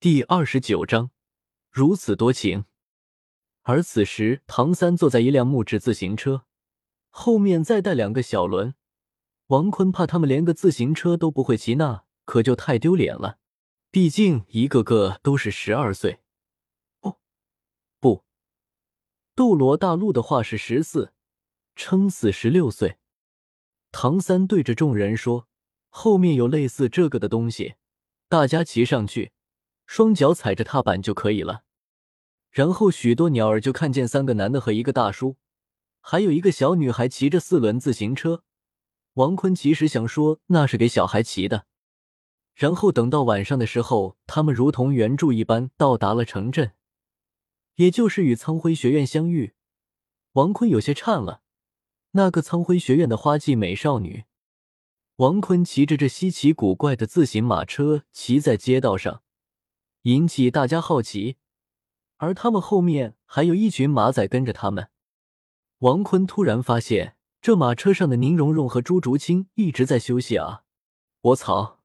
第二十九章，如此多情。而此时，唐三坐在一辆木质自行车，后面再带两个小轮。王坤怕他们连个自行车都不会骑，那可就太丢脸了。毕竟一个个都是十二岁。哦，不，斗罗大陆的话是十四，撑死十六岁。唐三对着众人说：“后面有类似这个的东西，大家骑上去。”双脚踩着踏板就可以了，然后许多鸟儿就看见三个男的和一个大叔，还有一个小女孩骑着四轮自行车。王坤其实想说那是给小孩骑的。然后等到晚上的时候，他们如同原著一般到达了城镇，也就是与苍辉学院相遇。王坤有些颤了，那个苍辉学院的花季美少女。王坤骑着这稀奇古怪的自行马车骑在街道上。引起大家好奇，而他们后面还有一群马仔跟着他们。王坤突然发现，这马车上的宁荣荣和朱竹清一直在休息啊！我操，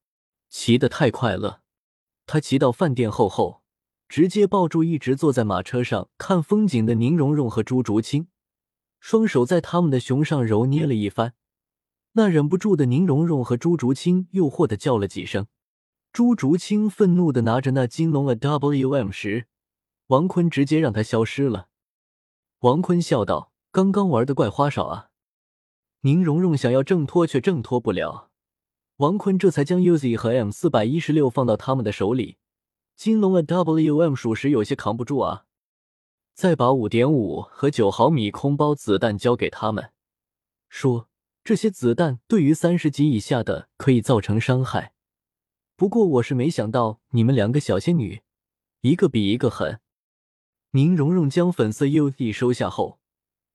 骑得太快了！他骑到饭店后后，直接抱住一直坐在马车上看风景的宁荣荣和朱竹清，双手在他们的胸上揉捏了一番。那忍不住的宁荣荣和朱竹清诱惑的叫了几声。朱竹清愤怒的拿着那金龙的 WM 时，王坤直接让他消失了。王坤笑道：“刚刚玩的怪花哨啊！”宁荣荣想要挣脱却挣脱不了，王坤这才将 UZ 和 M 四百一十六放到他们的手里。金龙的 WM 属实有些扛不住啊！再把五点五和九毫米空包子弹交给他们，说这些子弹对于三十级以下的可以造成伤害。不过我是没想到你们两个小仙女，一个比一个狠。宁荣荣将粉色 U D 收下后，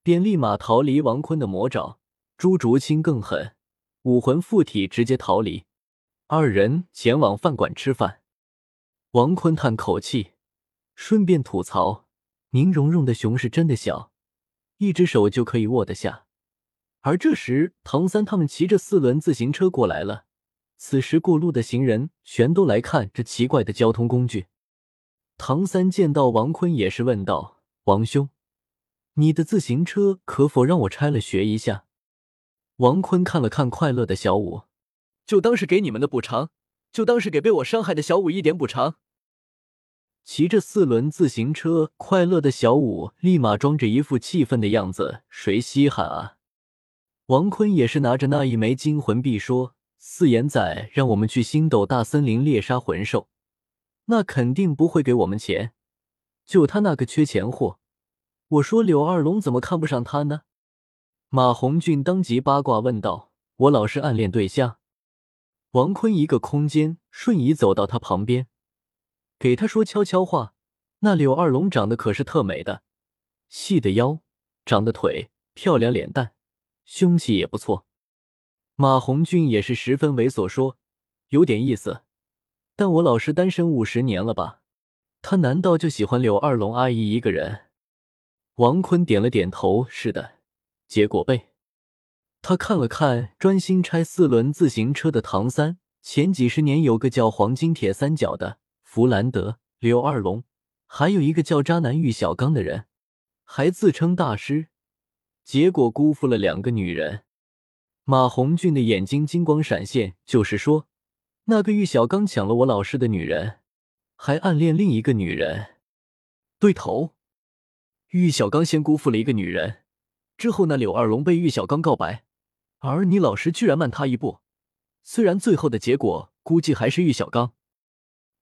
便立马逃离王坤的魔爪。朱竹清更狠，武魂附体直接逃离。二人前往饭馆吃饭。王坤叹口气，顺便吐槽：宁荣荣的熊是真的小，一只手就可以握得下。而这时，唐三他们骑着四轮自行车过来了。此时过路的行人全都来看这奇怪的交通工具。唐三见到王坤，也是问道：“王兄，你的自行车可否让我拆了学一下？”王坤看了看快乐的小五，就当是给你们的补偿，就当是给被我伤害的小五一点补偿。骑着四轮自行车，快乐的小五立马装着一副气愤的样子：“谁稀罕啊？”王坤也是拿着那一枚金魂币说。四眼仔让我们去星斗大森林猎杀魂兽，那肯定不会给我们钱。就他那个缺钱货，我说柳二龙怎么看不上他呢？马红俊当即八卦问道：“我老是暗恋对象。”王坤一个空间瞬移走到他旁边，给他说悄悄话：“那柳二龙长得可是特美的，细的腰，长的腿，漂亮脸蛋，凶器也不错。”马红俊也是十分猥琐，说：“有点意思，但我老师单身五十年了吧？他难道就喜欢柳二龙阿姨一个人？”王坤点了点头：“是的。”结果被他看了看专心拆四轮自行车的唐三。前几十年有个叫黄金铁三角的弗兰德、柳二龙，还有一个叫渣男玉小刚的人，还自称大师，结果辜负了两个女人。马红俊的眼睛金光闪现，就是说，那个玉小刚抢了我老师的女人，还暗恋另一个女人。对头，玉小刚先辜负了一个女人，之后那柳二龙被玉小刚告白，而你老师居然慢他一步。虽然最后的结果估计还是玉小刚，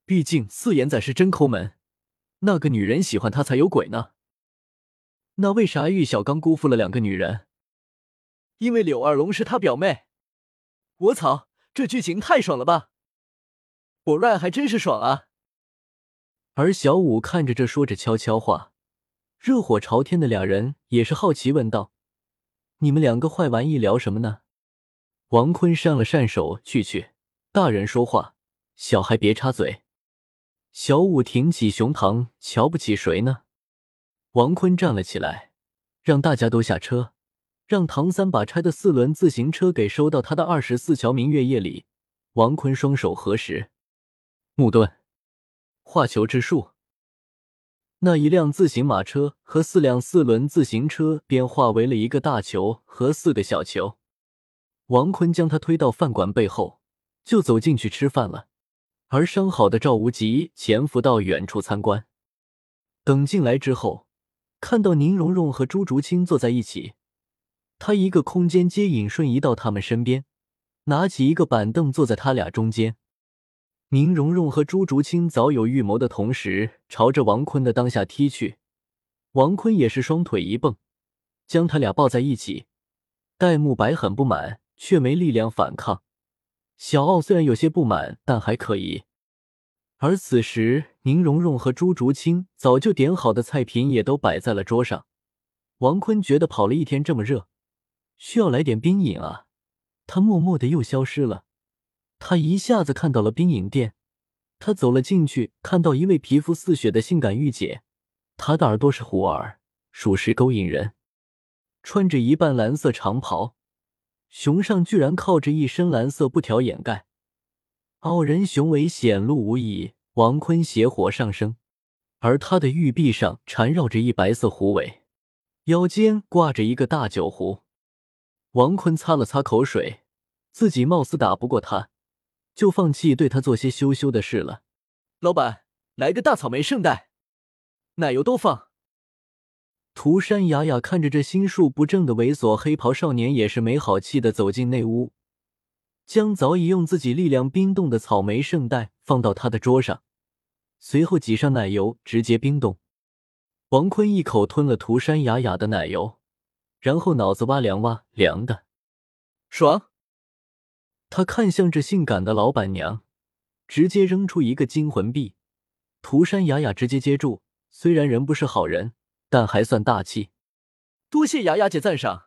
毕竟四眼仔是真抠门，那个女人喜欢他才有鬼呢。那为啥玉小刚辜负了两个女人？因为柳二龙是他表妹，我操，这剧情太爽了吧！我 rap 还真是爽啊！而小五看着这说着悄悄话、热火朝天的俩人，也是好奇问道：“你们两个坏玩意聊什么呢？”王坤扇了扇手：“去去，大人说话，小孩别插嘴。”小五挺起胸膛：“瞧不起谁呢？”王坤站了起来，让大家都下车。让唐三把拆的四轮自行车给收到他的二十四桥明月夜里。王坤双手合十，木盾，化球之术。那一辆自行马车和四辆四轮自行车便化为了一个大球和四个小球。王坤将他推到饭馆背后，就走进去吃饭了。而伤好的赵无极潜伏到远处参观。等进来之后，看到宁荣荣和朱竹清坐在一起，他一个空间接引瞬移到他们身边，拿起一个板凳坐在他俩中间。宁荣荣和朱竹清早有预谋的同时，朝着王坤的当下踢去。王坤也是双腿一蹦，将他俩抱在一起。戴沐白很不满，却没力量反抗。小奥虽然有些不满，但还可以。而此时，宁荣荣和朱竹清早就点好的菜品也都摆在了桌上。王坤觉得跑了一天这么热，需要来点冰饮啊！他默默的又消失了。他一下子看到了冰饮店，他走了进去，看到一位皮肤似雪的性感御姐，她的耳朵是虎耳，属实勾引人。穿着一半蓝色长袍，胸上居然靠着一身蓝色布条掩盖，傲人雄伟显露无遗。王坤邪火上升，而他的玉臂上缠绕着一白色狐尾，腰间挂着一个大酒壶。王坤擦了擦口水，自己貌似打不过他。就放弃对他做些羞羞的事了。老板，来个大草莓圣代，奶油都放。涂山雅雅看着这心术不正的猥琐黑袍少年，也是没好气的走进内屋，将早已用自己力量冰冻的草莓圣代放到他的桌上，随后挤上奶油，直接冰冻。王坤一口吞了涂山雅雅的奶油，然后脑子哇凉哇凉的，爽。他看向这性感的老板娘，直接扔出一个惊魂币。涂山雅雅直接接住，虽然人不是好人，但还算大气。多谢雅雅姐赞赏。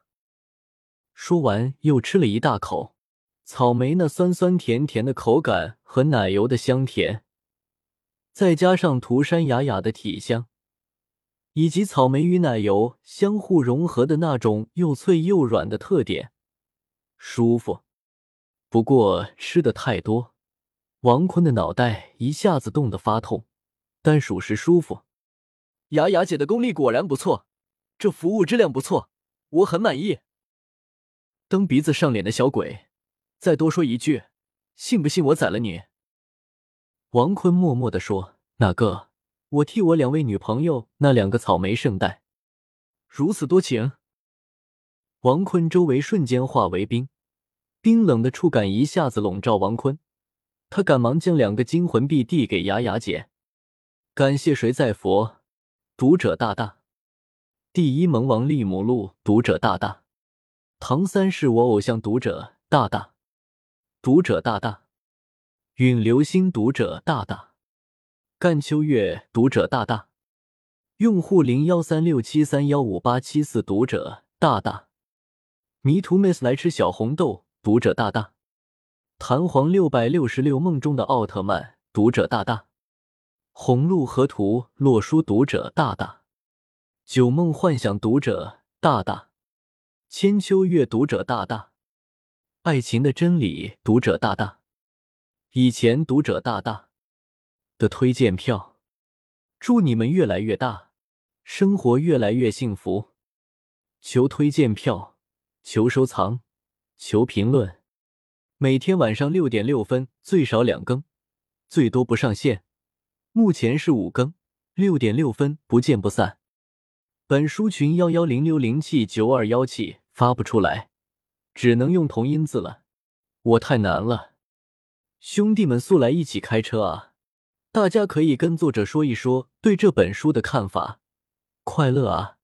说完，又吃了一大口草莓，那酸酸甜甜的口感和奶油的香甜，再加上涂山雅雅的体香，以及草莓与奶油相互融合的那种又脆又软的特点，舒服。不过吃的太多，王坤的脑袋一下子冻得发痛，但属实舒服。雅雅姐的功力果然不错，这服务质量不错，我很满意。蹬鼻子上脸的小鬼，再多说一句，信不信我宰了你？王坤默默的说：“哪个？我替我两位女朋友那两个草莓圣代，如此多情。”王坤周围瞬间化为冰。冰冷的触感一下子笼罩王坤，他赶忙将两个金魂币递给雅雅姐，感谢谁在佛，读者大大，第一萌王利姆路读者大大，唐三是我偶像读者大大，读者大大，陨流星读者大大，干秋月读者大大，用户零幺三六七三幺五八七四读者大大，迷途 miss 来吃小红豆。读者大大，弹簧六百六十六梦中的奥特曼，读者大大，红鹿河图洛书，读者大大，九梦幻想，读者大大，千秋月，读者大大，爱情的真理，读者大大，以前读者大大的推荐票，祝你们越来越大，生活越来越幸福，求推荐票，求收藏。求评论，每天晚上六点六分最少两更，最多不上线。目前是五更，六点六分不见不散。本书群幺幺零六零七九二幺七发不出来，只能用同音字了。我太难了，兄弟们速来一起开车啊！大家可以跟作者说一说对这本书的看法。快乐啊！